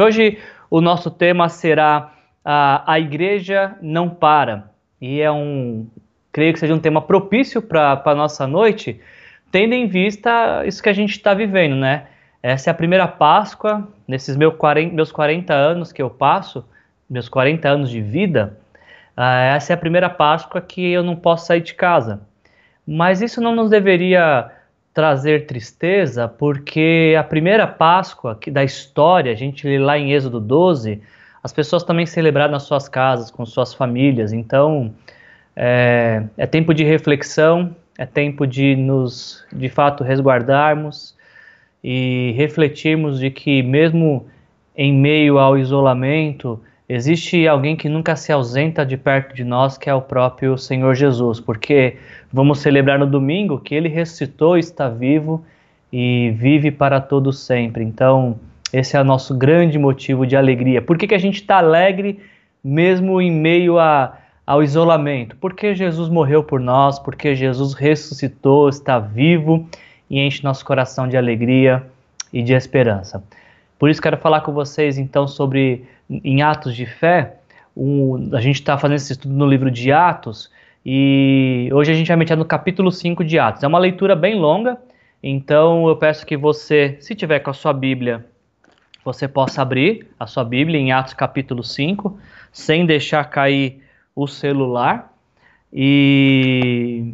Hoje o nosso tema será a, a igreja não para. E é um, creio que seja um tema propício para a nossa noite, tendo em vista isso que a gente está vivendo, né? Essa é a primeira Páscoa, nesses meus 40, meus 40 anos que eu passo, meus 40 anos de vida, uh, essa é a primeira Páscoa que eu não posso sair de casa. Mas isso não nos deveria trazer tristeza, porque a primeira Páscoa da história, a gente lê lá em Êxodo 12, as pessoas também celebraram nas suas casas, com suas famílias. Então, é, é tempo de reflexão, é tempo de nos, de fato, resguardarmos e refletirmos de que, mesmo em meio ao isolamento, existe alguém que nunca se ausenta de perto de nós, que é o próprio Senhor Jesus, porque vamos celebrar no domingo que ele ressuscitou, está vivo e vive para todos sempre. Então, esse é o nosso grande motivo de alegria. Por que, que a gente está alegre mesmo em meio a, ao isolamento? Porque Jesus morreu por nós, porque Jesus ressuscitou, está vivo e enche nosso coração de alegria e de esperança. Por isso quero falar com vocês então sobre em Atos de Fé. Um, a gente está fazendo esse estudo no livro de Atos e hoje a gente vai meter no capítulo 5 de Atos. É uma leitura bem longa, então eu peço que você, se tiver com a sua Bíblia, você possa abrir a sua Bíblia em Atos capítulo 5, sem deixar cair o celular. E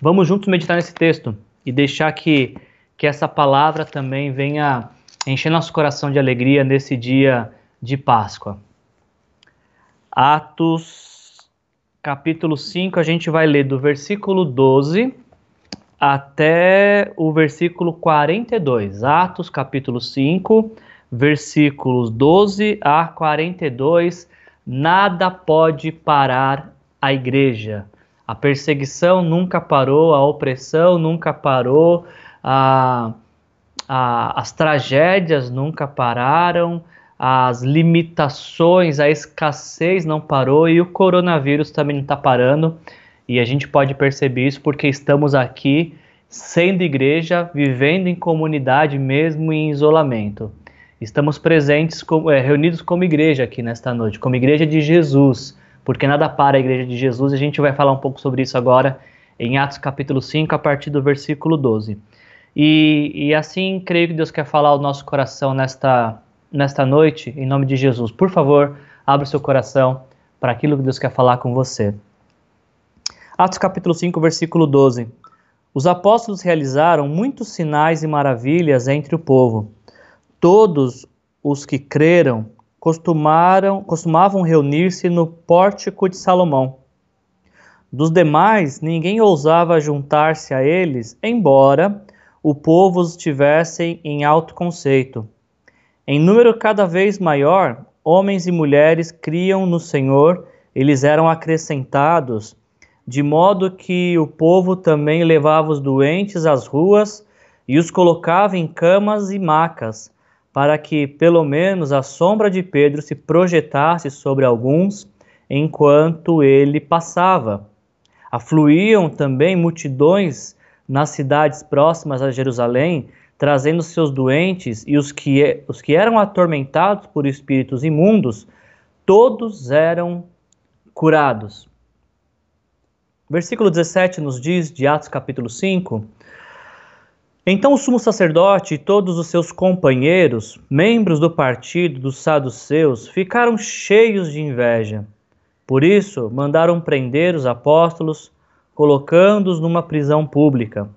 vamos juntos meditar nesse texto e deixar que, que essa palavra também venha encher nosso coração de alegria nesse dia de Páscoa. Atos, capítulo 5, a gente vai ler do versículo 12 até o versículo 42. Atos, capítulo 5, versículos 12 a 42. Nada pode parar a igreja. A perseguição nunca parou, a opressão nunca parou, a a, as tragédias nunca pararam, as limitações, a escassez não parou e o coronavírus também não está parando. E a gente pode perceber isso porque estamos aqui sendo igreja, vivendo em comunidade mesmo em isolamento. Estamos presentes, é, reunidos como igreja aqui nesta noite, como igreja de Jesus, porque nada para a igreja de Jesus. A gente vai falar um pouco sobre isso agora em Atos capítulo 5, a partir do versículo 12. E, e assim creio que Deus quer falar ao nosso coração nesta, nesta noite, em nome de Jesus. Por favor, abra o seu coração para aquilo que Deus quer falar com você. Atos capítulo 5, versículo 12. Os apóstolos realizaram muitos sinais e maravilhas entre o povo. Todos os que creram costumaram, costumavam reunir-se no pórtico de Salomão. Dos demais, ninguém ousava juntar-se a eles, embora o povo os tivessem em alto conceito. Em número cada vez maior, homens e mulheres criam no Senhor, eles eram acrescentados, de modo que o povo também levava os doentes às ruas e os colocava em camas e macas, para que pelo menos a sombra de Pedro se projetasse sobre alguns enquanto ele passava. Afluíam também multidões nas cidades próximas a Jerusalém, trazendo seus doentes e os que, os que eram atormentados por espíritos imundos, todos eram curados. Versículo 17 nos diz, de Atos capítulo 5, Então o sumo sacerdote e todos os seus companheiros, membros do partido dos saduceus, ficaram cheios de inveja. Por isso, mandaram prender os apóstolos, colocando-os numa prisão pública.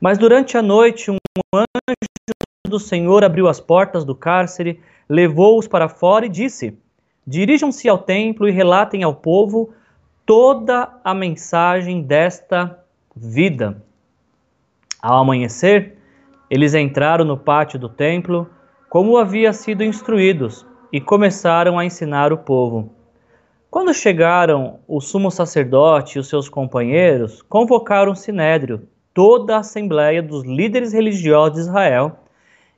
Mas durante a noite, um anjo do Senhor abriu as portas do cárcere, levou-os para fora e disse: Dirijam-se ao templo e relatem ao povo toda a mensagem desta vida. Ao amanhecer, eles entraram no pátio do templo, como havia sido instruídos, e começaram a ensinar o povo. Quando chegaram o sumo sacerdote e os seus companheiros, convocaram o sinédrio, toda a assembleia dos líderes religiosos de Israel,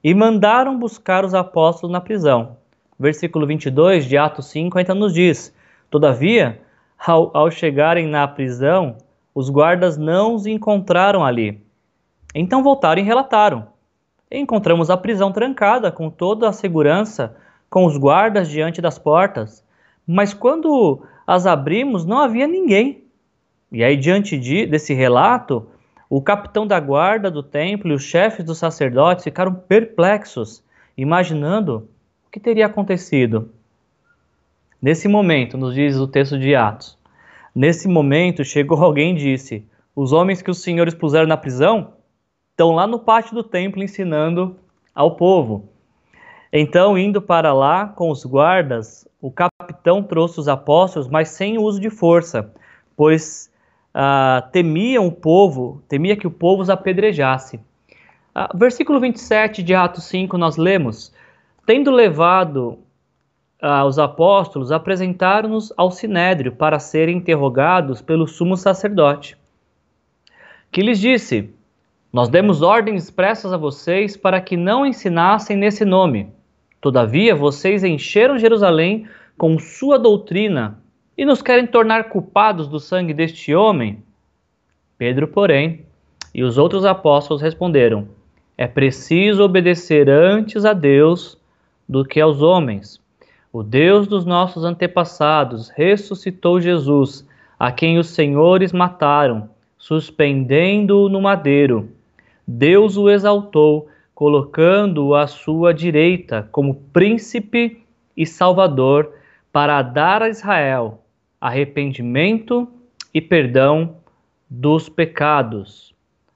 e mandaram buscar os apóstolos na prisão. Versículo 22 de Atos 5 ainda nos diz: Todavia, ao, ao chegarem na prisão, os guardas não os encontraram ali. Então voltaram e relataram: Encontramos a prisão trancada com toda a segurança com os guardas diante das portas, mas quando as abrimos não havia ninguém. E aí, diante de, desse relato, o capitão da guarda do templo e os chefes dos sacerdotes ficaram perplexos, imaginando o que teria acontecido. Nesse momento, nos diz o texto de Atos, nesse momento chegou alguém e disse: Os homens que os senhores puseram na prisão estão lá no pátio do templo ensinando ao povo. Então, indo para lá com os guardas, o capitão trouxe os apóstolos, mas sem uso de força, pois uh, temiam o povo, temia que o povo os apedrejasse. Uh, versículo 27 de Atos 5, nós lemos: Tendo levado uh, os apóstolos, apresentaram-nos ao sinédrio para serem interrogados pelo sumo sacerdote, que lhes disse: Nós demos ordens expressas a vocês para que não ensinassem nesse nome. Todavia, vocês encheram Jerusalém com sua doutrina e nos querem tornar culpados do sangue deste homem? Pedro, porém, e os outros apóstolos responderam: É preciso obedecer antes a Deus do que aos homens. O Deus dos nossos antepassados ressuscitou Jesus, a quem os senhores mataram, suspendendo-o no madeiro. Deus o exaltou, colocando-o à sua direita como príncipe e salvador, para dar a Israel arrependimento e perdão dos pecados.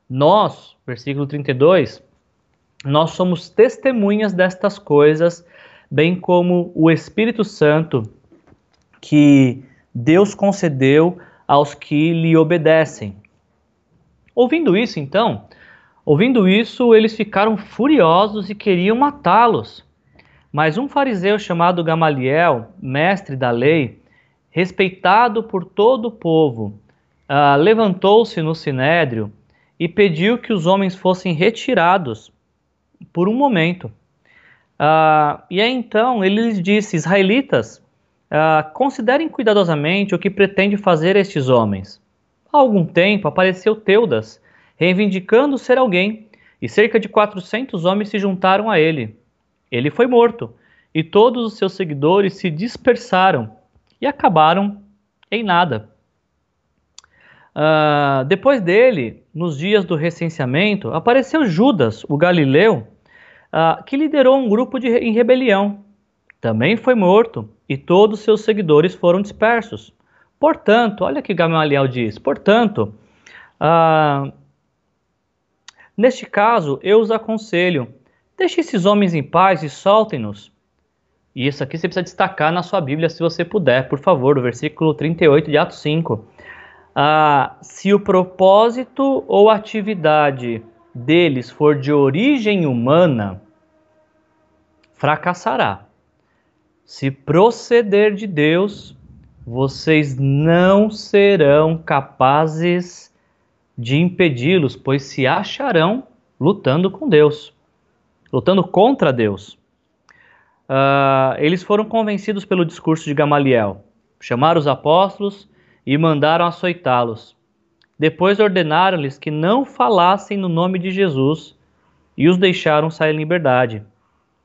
Nós, versículo 32, nós somos testemunhas destas coisas, bem como o Espírito Santo que Deus concedeu aos que lhe obedecem. Ouvindo isso, então, ouvindo isso, eles ficaram furiosos e queriam matá-los. Mas um fariseu chamado Gamaliel, mestre da lei, respeitado por todo o povo, uh, levantou-se no sinédrio e pediu que os homens fossem retirados por um momento. Uh, e aí então ele lhes disse: Israelitas, uh, considerem cuidadosamente o que pretende fazer estes homens. Há algum tempo apareceu Teudas, reivindicando ser alguém, e cerca de 400 homens se juntaram a ele. Ele foi morto, e todos os seus seguidores se dispersaram e acabaram em nada. Uh, depois dele, nos dias do recenseamento, apareceu Judas, o galileu, uh, que liderou um grupo de, em rebelião. Também foi morto e todos seus seguidores foram dispersos. Portanto, olha que Gamaliel diz: portanto, uh, neste caso, eu os aconselho, deixe esses homens em paz e soltem-nos e isso aqui você precisa destacar na sua Bíblia, se você puder, por favor, o versículo 38 de Atos 5. Ah, se o propósito ou atividade deles for de origem humana, fracassará. Se proceder de Deus, vocês não serão capazes de impedi-los, pois se acharão lutando com Deus, lutando contra Deus uh, eles foram convencidos pelo discurso de Gamaliel, chamaram os apóstolos e mandaram açoitá-los. Depois ordenaram-lhes que não falassem no nome de Jesus e os deixaram sair em liberdade.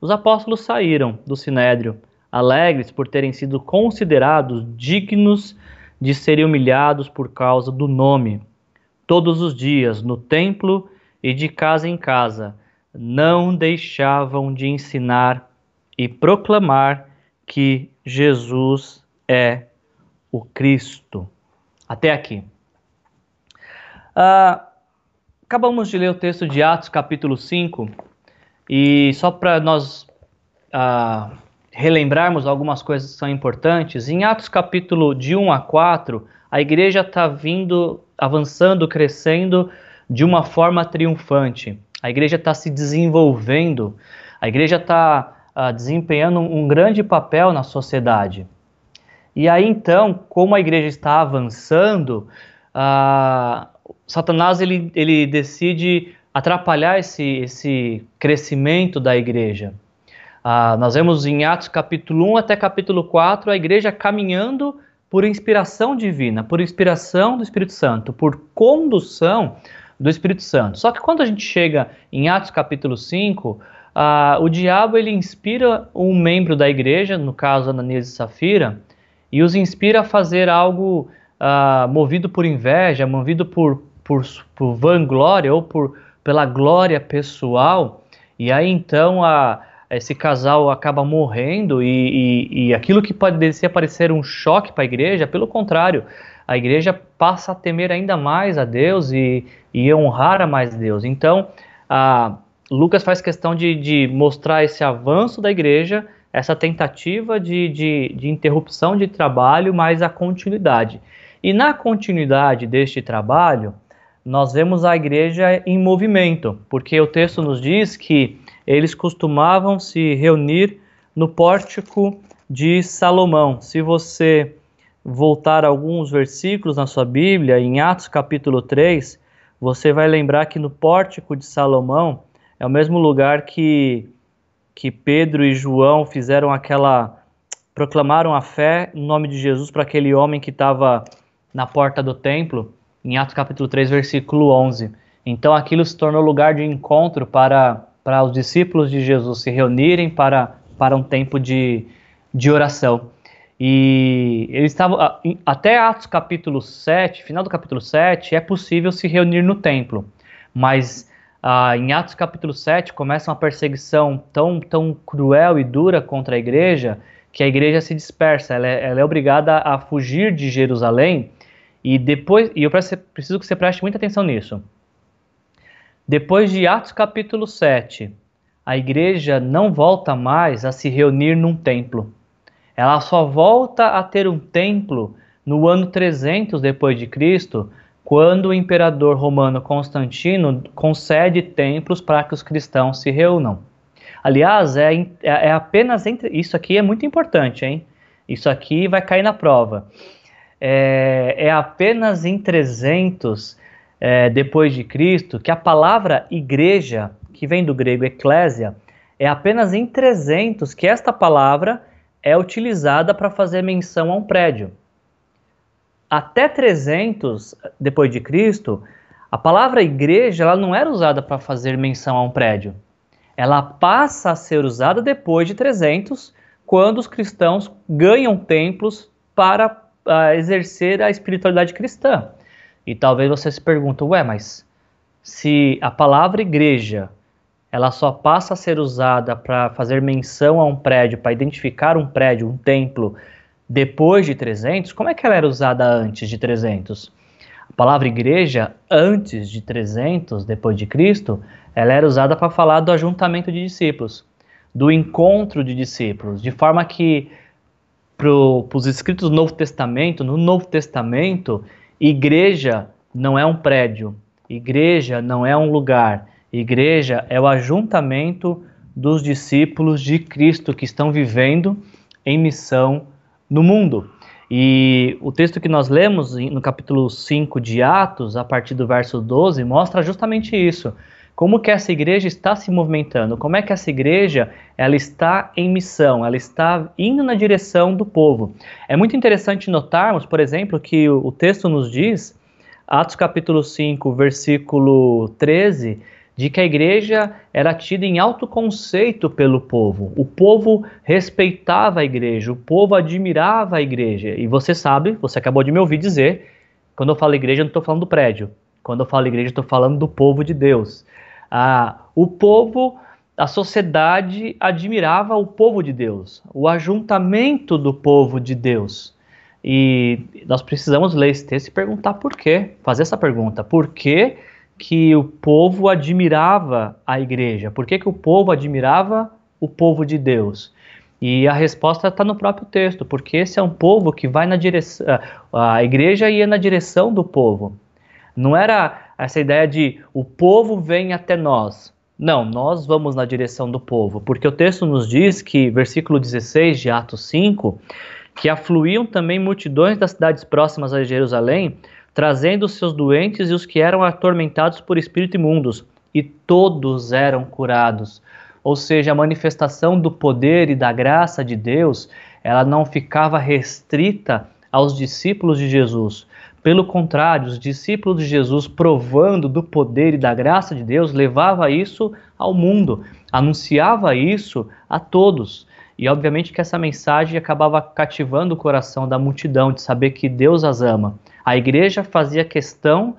Os apóstolos saíram do sinédrio, alegres por terem sido considerados dignos de serem humilhados por causa do nome. Todos os dias, no templo e de casa em casa, não deixavam de ensinar e proclamar que Jesus é o Cristo. Até aqui. Uh, acabamos de ler o texto de Atos, capítulo 5, e só para nós uh, relembrarmos algumas coisas que são importantes, em Atos, capítulo de 1 a 4, a igreja está vindo, avançando, crescendo de uma forma triunfante. A igreja está se desenvolvendo, a igreja está uh, desempenhando um grande papel na sociedade. E aí então, como a igreja está avançando, uh, Satanás ele, ele decide atrapalhar esse, esse crescimento da igreja. Uh, nós vemos em Atos capítulo 1 até capítulo 4 a igreja caminhando por inspiração divina, por inspiração do Espírito Santo, por condução do Espírito Santo. Só que quando a gente chega em Atos capítulo 5, ah, o diabo ele inspira um membro da igreja, no caso Ananias e Safira, e os inspira a fazer algo ah, movido por inveja, movido por, por, por vanglória ou por, pela glória pessoal, e aí então a, esse casal acaba morrendo e, e, e aquilo que pode parecer um choque para a igreja, pelo contrário, a igreja passa a temer ainda mais a Deus e, e honrar a mais Deus. Então, Lucas faz questão de, de, mostrar esse avanço da igreja, essa tentativa de, de, de interrupção de trabalho, mas a continuidade. E na continuidade deste trabalho, nós vemos a igreja em movimento, porque o texto nos diz que eles costumavam se reunir no pórtico de Salomão. Se você voltar alguns versículos na sua Bíblia, em Atos capítulo 3, você vai lembrar que no pórtico de Salomão é o mesmo lugar que, que Pedro e João fizeram aquela. proclamaram a fé no nome de Jesus para aquele homem que estava na porta do templo, em Atos capítulo 3, versículo 11. Então aquilo se tornou lugar de encontro para para os discípulos de Jesus se reunirem para, para um tempo de, de oração. E eles estavam, até Atos capítulo 7, final do capítulo 7, é possível se reunir no templo, mas ah, em Atos capítulo 7 começa uma perseguição tão, tão cruel e dura contra a igreja que a igreja se dispersa, ela é, ela é obrigada a fugir de Jerusalém e depois, e eu preciso que você preste muita atenção nisso. Depois de Atos capítulo 7, a igreja não volta mais a se reunir num templo. Ela só volta a ter um templo no ano 300 depois de Cristo, quando o imperador romano Constantino concede templos para que os cristãos se reúnam. Aliás, é, é, é apenas entre. Isso aqui é muito importante, hein? Isso aqui vai cair na prova. É, é apenas em 300 é, depois de Cristo, que a palavra igreja, que vem do grego eclésia, é apenas em 300 que esta palavra é utilizada para fazer menção a um prédio. Até 300 depois de Cristo, a palavra igreja ela não era usada para fazer menção a um prédio. Ela passa a ser usada depois de 300, quando os cristãos ganham templos para uh, exercer a espiritualidade cristã. E talvez você se pergunte, ué, mas se a palavra igreja ela só passa a ser usada para fazer menção a um prédio, para identificar um prédio, um templo, depois de 300, como é que ela era usada antes de 300? A palavra igreja, antes de 300, depois de Cristo, ela era usada para falar do ajuntamento de discípulos, do encontro de discípulos, de forma que para os escritos do Novo Testamento, no Novo Testamento, Igreja não é um prédio, igreja não é um lugar, igreja é o ajuntamento dos discípulos de Cristo que estão vivendo em missão no mundo. E o texto que nós lemos no capítulo 5 de Atos, a partir do verso 12, mostra justamente isso. Como que essa igreja está se movimentando? Como é que essa igreja ela está em missão? Ela está indo na direção do povo. É muito interessante notarmos, por exemplo, que o, texto nos diz, Atos capítulo 5, versículo 13, de que a igreja era tida em alto conceito pelo povo. O povo respeitava a igreja, o povo admirava a igreja. E você sabe, você acabou de me ouvir dizer, quando eu falo igreja, eu não estou falando do prédio. Quando eu falo igreja, estou falando do povo de Deus. Ah, o povo, a sociedade admirava o povo de Deus, o ajuntamento do povo de Deus. E nós precisamos ler esse texto e perguntar por quê, fazer essa pergunta, por que, que o povo admirava a igreja? Por que, que o povo admirava o povo de Deus? E a resposta está no próprio texto, porque esse é um povo que vai na direção, a igreja ia na direção do povo. Não era essa ideia de o povo vem até nós. Não, nós vamos na direção do povo, porque o texto nos diz que, versículo 16 de Atos 5, que afluíam também multidões das cidades próximas a Jerusalém, trazendo os seus doentes e os que eram atormentados por espírito imundos, e todos eram curados. Ou seja, a manifestação do poder e da graça de Deus, ela não ficava restrita aos discípulos de Jesus, pelo contrário, os discípulos de Jesus, provando do poder e da graça de Deus, levava isso ao mundo. anunciava isso a todos. E obviamente que essa mensagem acabava cativando o coração da multidão de saber que Deus as ama. A igreja fazia questão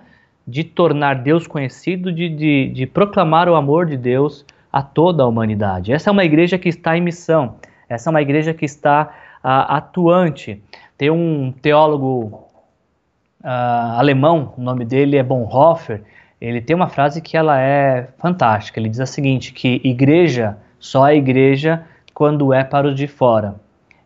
de tornar Deus conhecido, de, de, de proclamar o amor de Deus a toda a humanidade. Essa é uma igreja que está em missão, essa é uma igreja que está uh, atuante. Tem um teólogo uh, alemão, o nome dele é Bonhoeffer, ele tem uma frase que ela é fantástica. Ele diz a seguinte, que igreja só é igreja quando é para os de fora.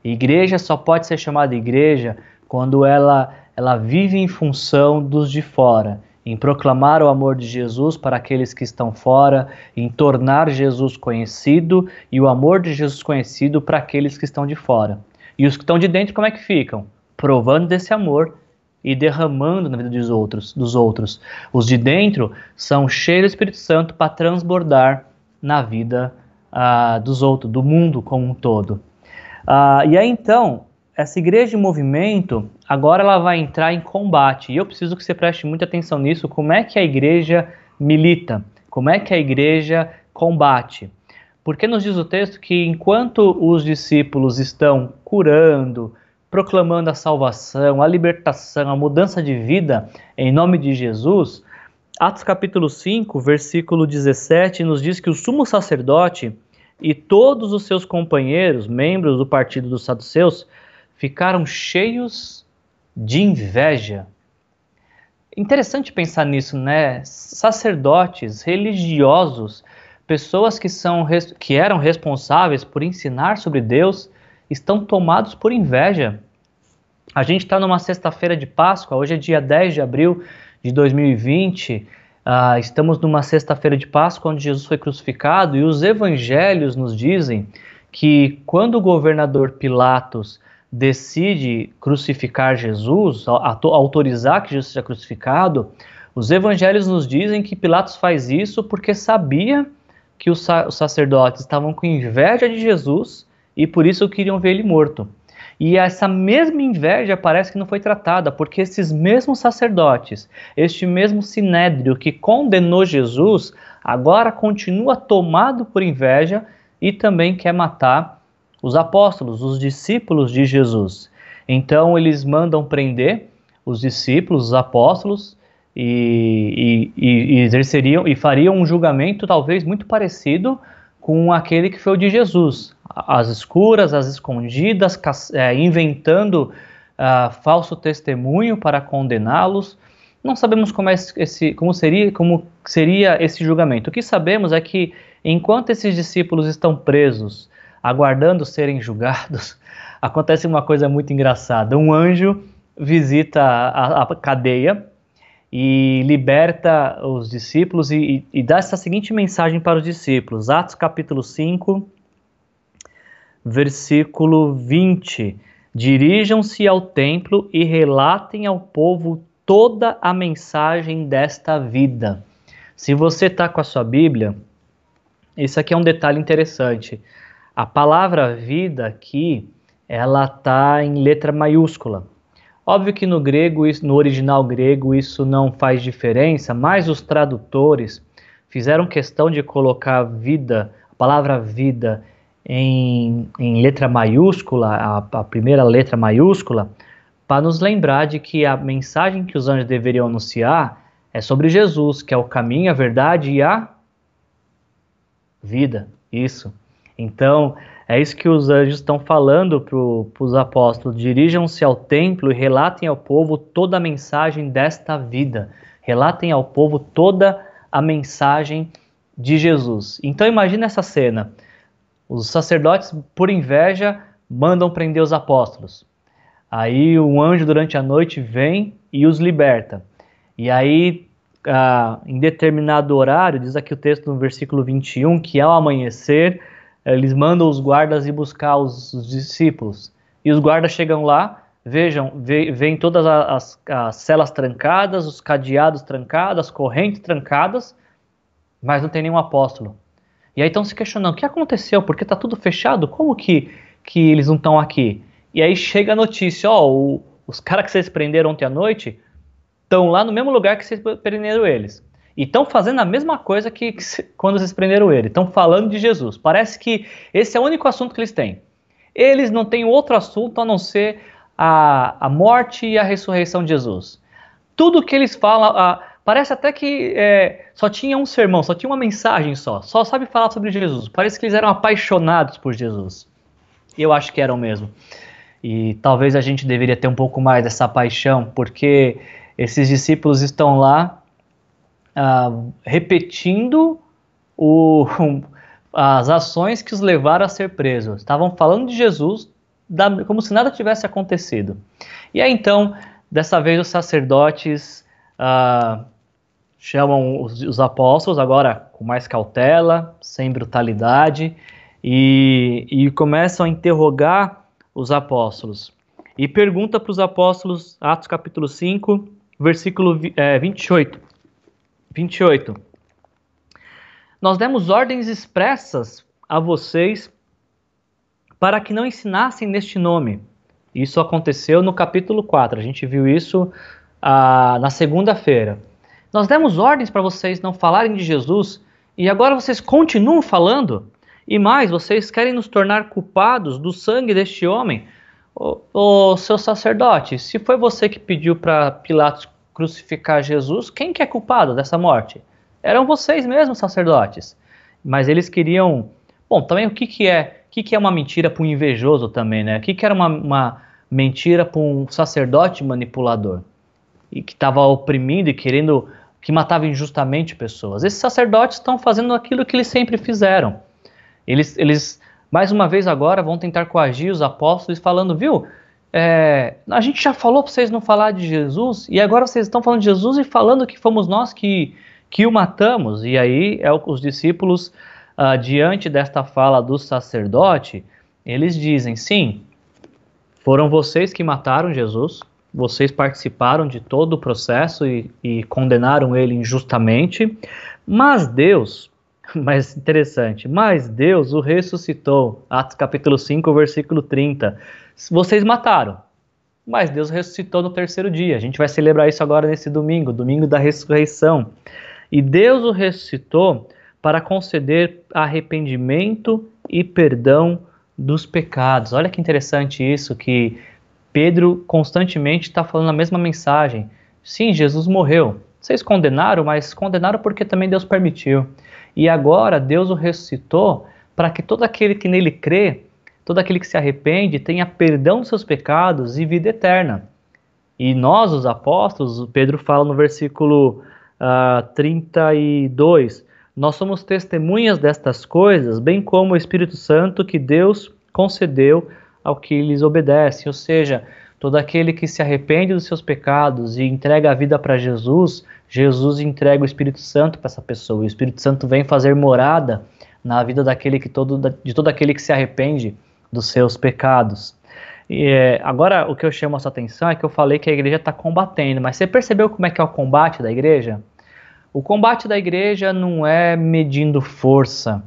Igreja só pode ser chamada igreja quando ela, ela vive em função dos de fora em proclamar o amor de Jesus para aqueles que estão fora, em tornar Jesus conhecido e o amor de Jesus conhecido para aqueles que estão de fora. E os que estão de dentro, como é que ficam? Provando desse amor e derramando na vida dos outros, dos outros. Os de dentro são cheios do Espírito Santo para transbordar na vida uh, dos outros, do mundo como um todo. Uh, e aí então, essa igreja de movimento, agora ela vai entrar em combate. E eu preciso que você preste muita atenção nisso, como é que a igreja milita, como é que a igreja combate. Porque nos diz o texto que enquanto os discípulos estão curando, proclamando a salvação, a libertação, a mudança de vida em nome de Jesus, Atos capítulo 5, versículo 17 nos diz que o sumo sacerdote e todos os seus companheiros, membros do partido dos saduceus, ficaram cheios de inveja. Interessante pensar nisso, né? Sacerdotes, religiosos, pessoas que, são, que eram responsáveis por ensinar sobre Deus, estão tomados por inveja. A gente está numa sexta-feira de Páscoa, hoje é dia 10 de abril de 2020. Uh, ah, estamos numa sexta-feira de Páscoa onde Jesus foi crucificado e os evangelhos nos dizem que quando o governador Pilatos decide crucificar Jesus, autorizar que Jesus seja crucificado, os evangelhos nos dizem que Pilatos faz isso porque sabia que os, sacerdotes estavam com inveja de Jesus e por isso queriam ver ele morto. E essa mesma inveja parece que não foi tratada, porque esses mesmos sacerdotes, este mesmo sinédrio que condenou Jesus, agora continua tomado por inveja e também quer matar os apóstolos, os discípulos de Jesus. Então eles mandam prender os discípulos, os apóstolos, e, e, e, exerceriam e fariam um julgamento talvez muito parecido com aquele que foi o de Jesus, as escuras, as escondidas, é, inventando uh, falso testemunho para condená-los. Não sabemos como, é esse, como, seria, como seria esse julgamento. O que sabemos é que enquanto esses discípulos estão presos, aguardando serem julgados, acontece uma coisa muito engraçada. Um anjo visita a, a cadeia e liberta os discípulos e, e, e, dá essa seguinte mensagem para os discípulos. Atos capítulo 5, versículo 20. Dirijam-se ao templo e relatem ao povo toda a mensagem desta vida. Se você está com a sua Bíblia, isso aqui é um detalhe interessante. A palavra vida aqui, ela está em letra maiúscula. Óbvio que no grego, no original grego, isso não faz diferença, mas os tradutores fizeram questão de colocar vida, a palavra vida, em, em letra maiúscula, a, a primeira letra maiúscula, para nos lembrar de que a mensagem que os anjos deveriam anunciar é sobre Jesus, que é o caminho, a verdade e a vida. Isso. Então, é isso que os anjos estão falando para os apóstolos: dirijam-se ao templo e relatem ao povo toda a mensagem desta vida. Relatem ao povo toda a mensagem de Jesus. Então, imagine essa cena: os sacerdotes, por inveja, mandam prender os apóstolos. Aí um anjo durante a noite vem e os liberta. E aí, ah, em determinado horário, diz aqui o texto no versículo 21, que ao amanhecer eles mandam os guardas ir buscar os, os discípulos. E os guardas chegam lá, vejam, veem todas as, as, celas trancadas, os cadeados trancados, as correntes trancadas, mas não tem nenhum apóstolo. E aí estão se questionando, o que aconteceu? Porque está tudo fechado? Como que, que eles não estão aqui? E aí chega a notícia, ó, o, os caras que vocês prenderam ontem à noite estão lá no mesmo lugar que vocês prenderam eles. e estão fazendo a mesma coisa que, que quando vocês prenderam ele. Estão falando de Jesus. Parece que esse é o único assunto que eles têm. Eles não têm outro assunto a não ser a, a morte e a ressurreição de Jesus. Tudo que eles falam, parece até que é, só tinha um sermão, só tinha uma mensagem só, só sabe falar sobre Jesus. Parece que eles eram apaixonados por Jesus. Eu acho que eram mesmo. E talvez a gente deveria ter um pouco mais dessa paixão, porque esses discípulos estão lá uh, repetindo o, as ações que os levaram a ser presos. Estavam falando de Jesus da, como se nada tivesse acontecido. E aí então, dessa vez os sacerdotes uh, chamam os, os, apóstolos, agora com mais cautela, sem brutalidade, e, e começam a interrogar os apóstolos. E pergunta para os apóstolos, Atos capítulo 5, versículo é, 28. 28. Nós demos ordens expressas a vocês para que não ensinassem neste nome. Isso aconteceu no capítulo 4, a gente viu isso ah, na segunda-feira. Nós demos ordens para vocês não falarem de Jesus e agora vocês continuam falando? E mais, vocês querem nos tornar culpados do sangue deste homem? Ô seu sacerdote, se foi você que pediu para Pilatos crucificar Jesus, quem que é culpado dessa morte? Eram vocês mesmos, sacerdotes. Mas eles queriam. Bom, também o que, que é? O que, que é uma mentira para um invejoso também, né? O que, que era uma, uma mentira para um sacerdote manipulador? E que estava oprimindo e querendo. que matava injustamente pessoas. Esses sacerdotes estão fazendo aquilo que eles sempre fizeram. Eles, eles mais uma vez agora vão tentar coagir os apóstolos falando, viu? É, a gente já falou para vocês não falar de Jesus e agora vocês estão falando de Jesus e falando que fomos nós que, que o matamos. E aí é, os discípulos, uh, diante desta fala do sacerdote, eles dizem: sim, foram vocês que mataram Jesus, vocês participaram de todo o processo e, e condenaram ele injustamente, mas Deus, mais interessante, mas Deus o ressuscitou. Atos capítulo 5, versículo 30 vocês mataram, mas Deus ressuscitou no terceiro dia. A gente vai celebrar isso agora nesse domingo, domingo da ressurreição. E Deus o ressuscitou para conceder arrependimento e perdão dos pecados. Olha que interessante isso, que Pedro constantemente está falando a mesma mensagem. Sim, Jesus morreu. Vocês condenaram, mas condenaram porque também Deus permitiu. E agora Deus o ressuscitou para que todo aquele que nele crê todo aquele que se arrepende tenha perdão dos seus pecados e vida eterna. E nós, os apóstolos, Pedro fala no versículo uh, ah, 32, nós somos testemunhas destas coisas, bem como o Espírito Santo que Deus concedeu ao que lhes obedece. Ou seja, todo aquele que se arrepende dos seus pecados e entrega a vida para Jesus, Jesus entrega o Espírito Santo para essa pessoa. O Espírito Santo vem fazer morada na vida daquele que todo, de todo aquele que se arrepende dos seus pecados. E, é, agora, o que eu chamo a sua atenção é que eu falei que a igreja está combatendo, mas você percebeu como é que é o combate da igreja? O combate da igreja não é medindo força,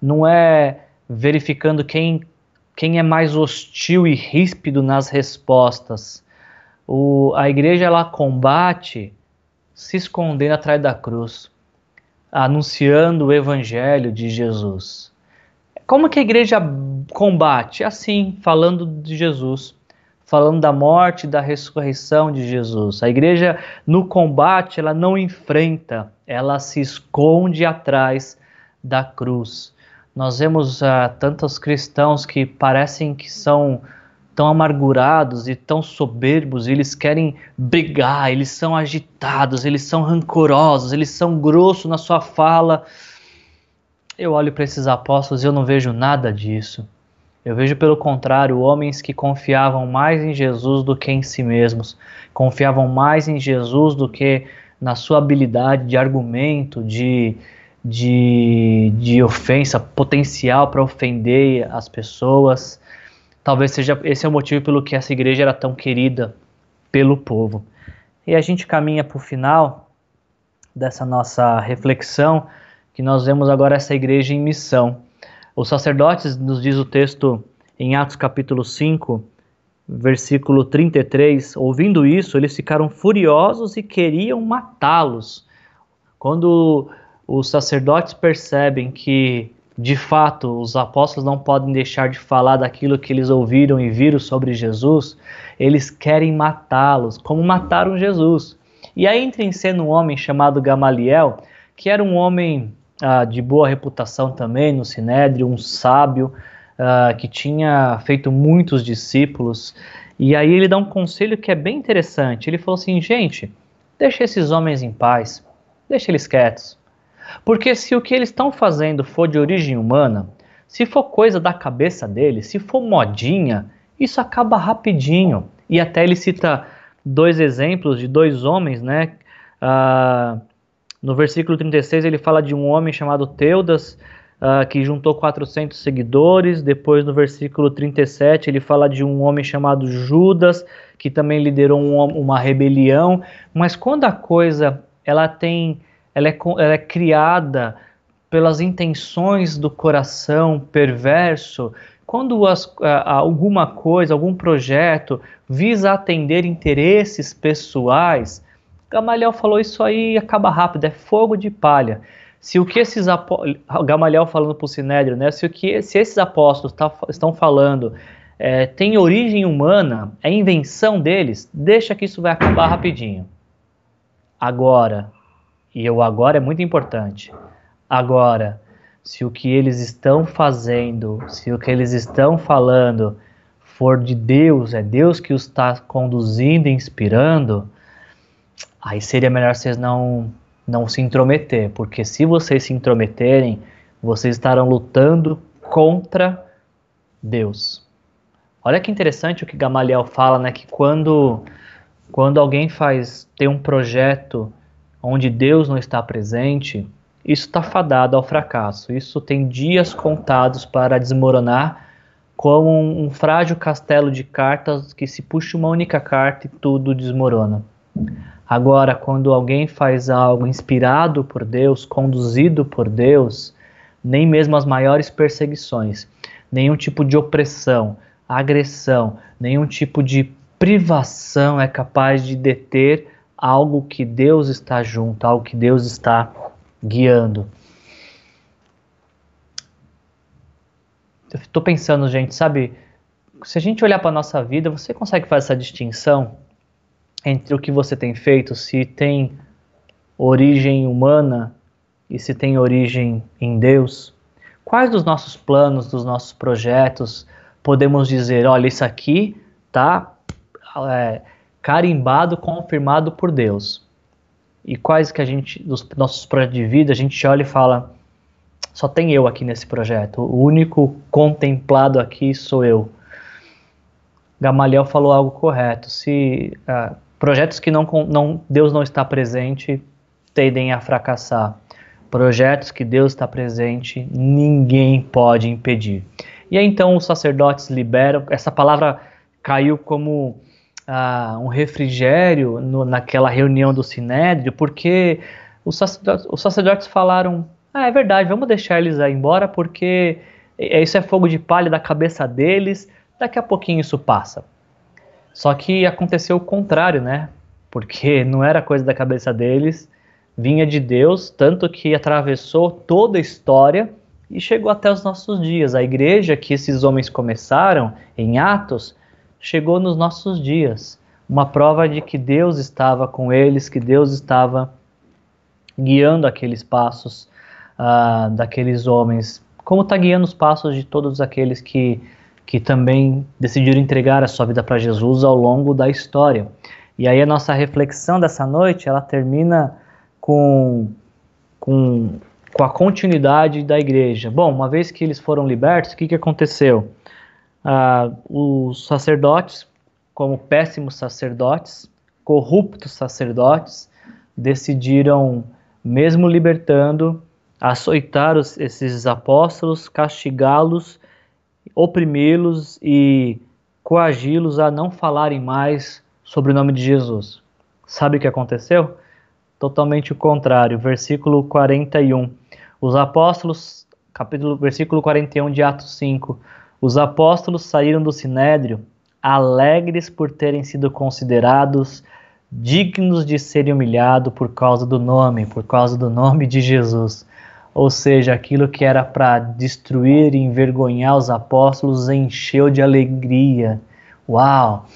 não é verificando quem, quem é mais hostil e ríspido nas respostas. O, a igreja ela combate se escondendo atrás da cruz, anunciando o evangelho de Jesus. Como que a igreja combate? Assim, falando de Jesus, falando da morte e da ressurreição de Jesus. A igreja no combate, ela não enfrenta, ela se esconde atrás da cruz. Nós vemos uh, tantos cristãos que parecem que são tão amargurados e tão soberbos, eles querem brigar, eles são agitados, eles são rancorosos, eles são grossos na sua fala eu olho para esses apóstolos e eu não vejo nada disso. Eu vejo, pelo contrário, homens que confiavam mais em Jesus do que em si mesmos, confiavam mais em Jesus do que na sua habilidade de argumento, de, de, de ofensa, potencial para ofender as pessoas. Talvez seja esse é o motivo pelo que essa igreja era tão querida pelo povo. E a gente caminha para o final dessa nossa reflexão que nós vemos agora essa igreja em missão. Os sacerdotes, nos diz o texto em Atos capítulo 5, versículo 33, ouvindo isso, eles ficaram furiosos e queriam matá-los. quando os sacerdotes percebem que de fato os apóstolos não podem deixar de falar daquilo que eles ouviram e viram sobre Jesus, eles querem matá-los, como mataram Jesus. E aí entra em cena um homem chamado Gamaliel, que era um homem ah, de boa reputação também no Sinédrio, um sábio ah, que tinha feito muitos discípulos. E aí ele dá um conselho que é bem interessante. Ele falou assim: gente, deixa esses homens em paz, deixa eles quietos. Porque se o que eles estão fazendo for de origem humana, se for coisa da cabeça deles, se for modinha, isso acaba rapidinho. E até ele cita dois exemplos de dois homens, né? Ah, no versículo 36 ele fala de um homem chamado Teudas, uh, que juntou 400 seguidores. Depois no versículo 37 ele fala de um homem chamado Judas, que também liderou um, uma rebelião. Mas quando a coisa ela tem, ela é, ela é criada pelas intenções do coração perverso, quando as, alguma coisa, algum projeto visa atender interesses pessoais, Gamaliel falou isso aí acaba rápido, é fogo de palha. Se o que esses Gamaliel falando para o Sinédrio, né? Se o que se esses apóstolos tá, estão falando é, tem origem humana, é invenção deles, deixa que isso vai acabar rapidinho. Agora, e o agora é muito importante. Agora, se o que eles estão fazendo, se o que eles estão falando for de Deus, é Deus que os está conduzindo, inspirando, aí seria melhor vocês não, não se intrometer, porque se vocês se intrometerem, vocês estarão lutando contra Deus. Olha que interessante o que Gamaliel fala, né? Que quando, quando alguém faz tem um projeto onde Deus não está presente, isso está fadado ao fracasso. Isso tem dias contados para desmoronar, como um, um frágil castelo de cartas que se puxa uma única carta e tudo desmorona. Agora, quando alguém faz algo inspirado por Deus, conduzido por Deus, nem mesmo as maiores perseguições, nenhum tipo de opressão, agressão, nenhum tipo de privação é capaz de deter algo que Deus está junto, algo que Deus está guiando. Estou pensando, gente, sabe? Se a gente olhar para a nossa vida, você consegue fazer essa distinção entre o que você tem feito, se tem origem humana e se tem origem em Deus? Quais dos nossos planos, dos nossos projetos, podemos dizer, olha, isso aqui tá é, carimbado, confirmado por Deus? E quais que a gente, dos nossos projetos de vida, a gente olha e fala, só tem eu aqui nesse projeto, o único contemplado aqui sou eu. Gamaliel falou algo correto. Se uh, Projetos que não, não, Deus não está presente tendem a fracassar. Projetos que Deus está presente, ninguém pode impedir. E aí então os sacerdotes liberam. Essa palavra caiu como ah, um refrigério no, naquela reunião do Sinédrio, porque os sacerdotes, os sacerdotes falaram: ah, é verdade, vamos deixar eles aí embora, porque isso é fogo de palha da cabeça deles, daqui a pouquinho isso passa. Só que aconteceu o contrário, né? Porque não era coisa da cabeça deles, vinha de Deus, tanto que atravessou toda a história e chegou até os nossos dias. A igreja que esses homens começaram em Atos chegou nos nossos dias. Uma prova de que Deus estava com eles, que Deus estava guiando aqueles passos uh, daqueles homens, como está guiando os passos de todos aqueles que que também decidiram entregar a sua vida para Jesus ao longo da história. E aí a nossa reflexão dessa noite, ela termina com, com, com a continuidade da igreja. Bom, uma vez que eles foram libertos, o que, que aconteceu? Ah, os sacerdotes, como péssimos sacerdotes, corruptos sacerdotes, decidiram, mesmo libertando, açoitar os, esses apóstolos, castigá-los oprimi-los e coagi-los a não falarem mais sobre o nome de Jesus. Sabe o que aconteceu? Totalmente o contrário. Versículo 41. Os apóstolos, capítulo, versículo 41 de Atos 5. Os apóstolos saíram do sinédrio alegres por terem sido considerados dignos de serem humilhados por causa do nome, por causa do nome de Jesus. Ou seja, aquilo que era para destruir e envergonhar os apóstolos encheu de alegria. Uau!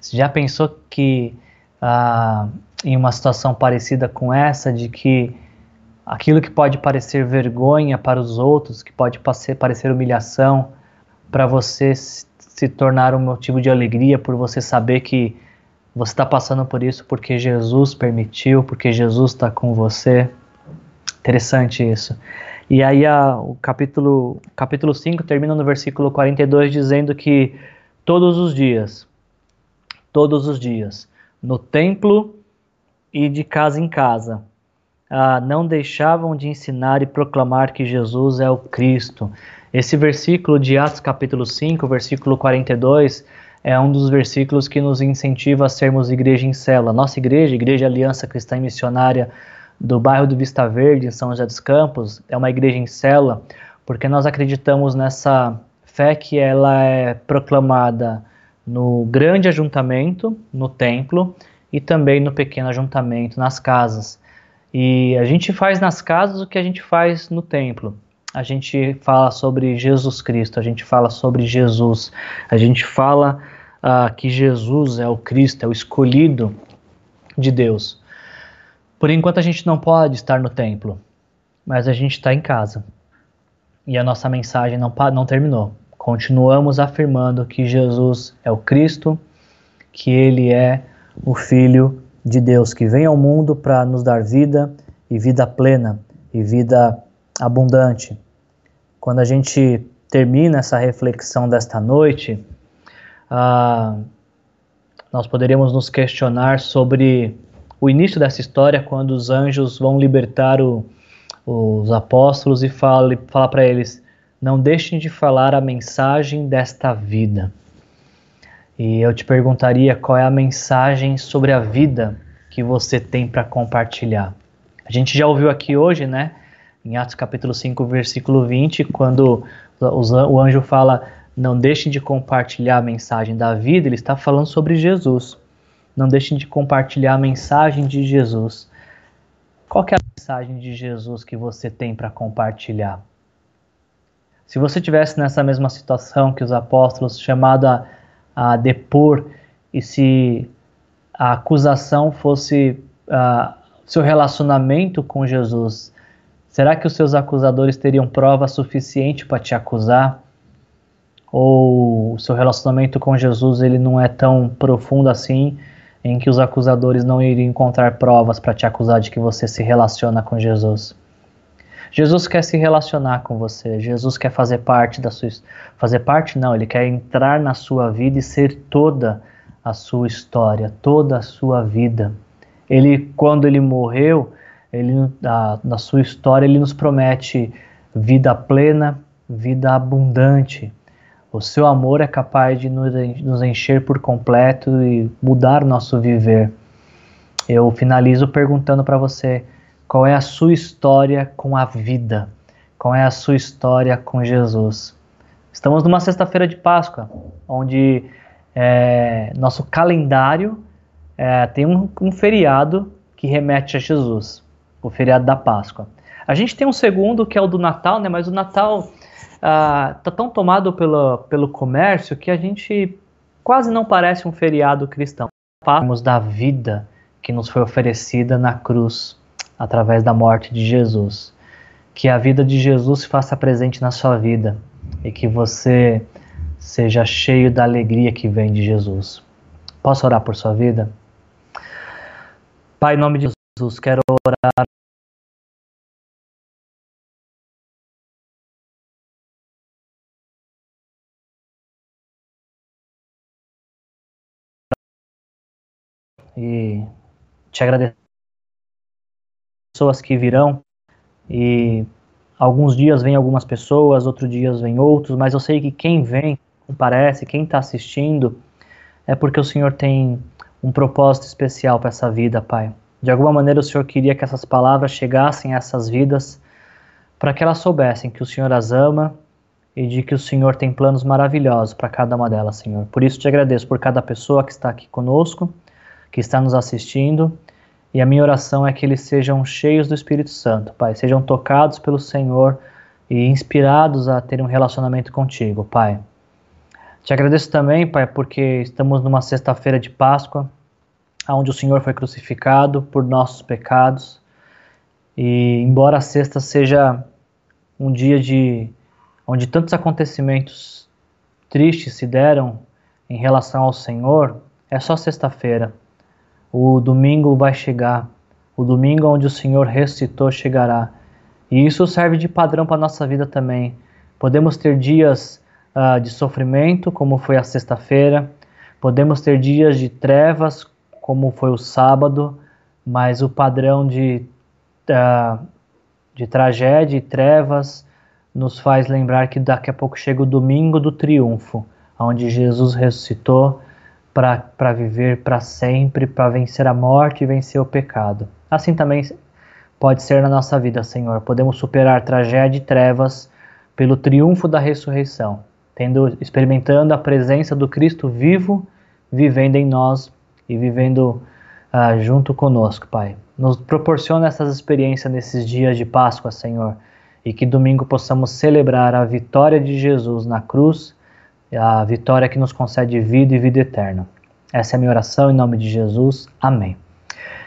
Você já pensou que ah, em uma situação parecida com essa, de que aquilo que pode parecer vergonha para os outros, que pode parecer humilhação, para você se tornar um motivo de alegria por você saber que você está passando por isso porque Jesus permitiu, porque Jesus está com você. Interessante isso. E aí a, o capítulo, capítulo 5 termina no versículo 42 dizendo que todos os dias, todos os dias, no templo e de casa em casa, ah, não deixavam de ensinar e proclamar que Jesus é o Cristo. Esse versículo de Atos capítulo 5, versículo 42, é um dos versículos que nos incentiva a sermos igreja em cela. Nossa igreja, Igreja Aliança Cristã e Missionária do bairro do Vista Verde, em São José dos Campos, é uma igreja em cela, porque nós acreditamos nessa fé que ela é proclamada no grande ajuntamento, no templo, e também no pequeno ajuntamento, nas casas. E a gente faz nas casas o que a gente faz no templo. A gente fala sobre Jesus Cristo, a gente fala sobre Jesus, a gente fala uh, que Jesus é o Cristo, é o escolhido de Deus. Por enquanto a gente não pode estar no templo, mas a gente está em casa. E a nossa mensagem não, não terminou. Continuamos afirmando que Jesus é o Cristo, que ele é o Filho de Deus que vem ao mundo para nos dar vida e vida plena e vida abundante. Quando a gente termina essa reflexão desta noite, ah, nós poderíamos nos questionar sobre o início dessa história, quando os anjos vão libertar o, os apóstolos e fala, fala para eles: não deixem de falar a mensagem desta vida. E eu te perguntaria qual é a mensagem sobre a vida que você tem para compartilhar. A gente já ouviu aqui hoje, né, em Atos capítulo 5, versículo 20, quando o anjo fala: Não deixem de compartilhar a mensagem da vida, ele está falando sobre Jesus. Não deixem de compartilhar a mensagem de Jesus. Qual é a mensagem de Jesus que você tem para compartilhar? Se você tivesse nessa mesma situação que os apóstolos, chamado a depor e se a acusação fosse uh, seu relacionamento com Jesus, será que os seus acusadores teriam prova suficiente para te acusar? Ou o seu relacionamento com Jesus ele não é tão profundo assim, em que os acusadores não iriam encontrar provas para te acusar de que você se relaciona com Jesus? Jesus quer se relacionar com você, Jesus quer fazer parte da sua fazer parte não, ele quer entrar na sua vida e ser toda a sua história, toda a sua vida. Ele quando ele morreu, ele na, na sua história ele nos promete vida plena, vida abundante. O seu amor é capaz de nos encher por completo e mudar nosso viver. Eu finalizo perguntando para você: qual é a sua história com a vida? Qual é a sua história com Jesus? Estamos numa sexta-feira de Páscoa, onde é, nosso calendário é, tem um, um feriado que remete a Jesus, o feriado da Páscoa. A gente tem um segundo que é o do Natal, né? Mas o Natal está ah, tão tomado pelo, pelo comércio que a gente quase não parece um feriado cristão. Falamos da vida que nos foi oferecida na cruz através da morte de Jesus. Que a vida de Jesus se faça presente na sua vida e que você seja cheio da alegria que vem de Jesus. Posso orar por sua vida? Pai, em nome de Jesus, quero orar e te agradecer pessoas que virão e alguns dias vêm algumas pessoas, outros dias vêm outros, mas eu sei que quem vem, comparece, quem está assistindo, é porque o Senhor tem um propósito especial para essa vida, Pai. De alguma maneira o Senhor queria que essas palavras chegassem a essas vidas para que elas soubessem que o Senhor as ama e de que o Senhor tem planos maravilhosos para cada uma delas, Senhor. Por isso te agradeço por cada pessoa que está aqui conosco. que está nos assistindo. E a minha oração é que eles sejam cheios do Espírito Santo, Pai, sejam tocados pelo Senhor e inspirados a ter um relacionamento contigo, Pai. Te agradeço também, Pai, porque estamos numa sexta-feira de Páscoa, onde o Senhor foi crucificado por nossos pecados. E embora a sexta seja um dia de onde tantos acontecimentos tristes se deram em relação ao Senhor, é só sexta-feira. O domingo vai chegar. O domingo onde o Senhor ressuscitou chegará. E isso serve de padrão para a nossa vida também. Podemos ter dias uh, de sofrimento, como foi a sexta-feira, podemos ter dias de trevas, como foi o sábado, mas o padrão de, uh, de tragédia e trevas nos faz lembrar que daqui a pouco chega o domingo do triunfo, onde Jesus ressuscitou para viver para sempre, para vencer a morte e vencer o pecado. Assim também pode ser na nossa vida, Senhor. Podemos superar tragédia e trevas pelo triunfo da ressurreição, tendo experimentando a presença do Cristo vivo vivendo em nós e vivendo uh, junto conosco, Pai. Nos proporciona essas experiências nesses dias de Páscoa, Senhor, e que domingo possamos celebrar a vitória de Jesus na cruz, a vitória que nos concede vida e vida eterna. Essa é a minha oração em nome de Jesus. Amém.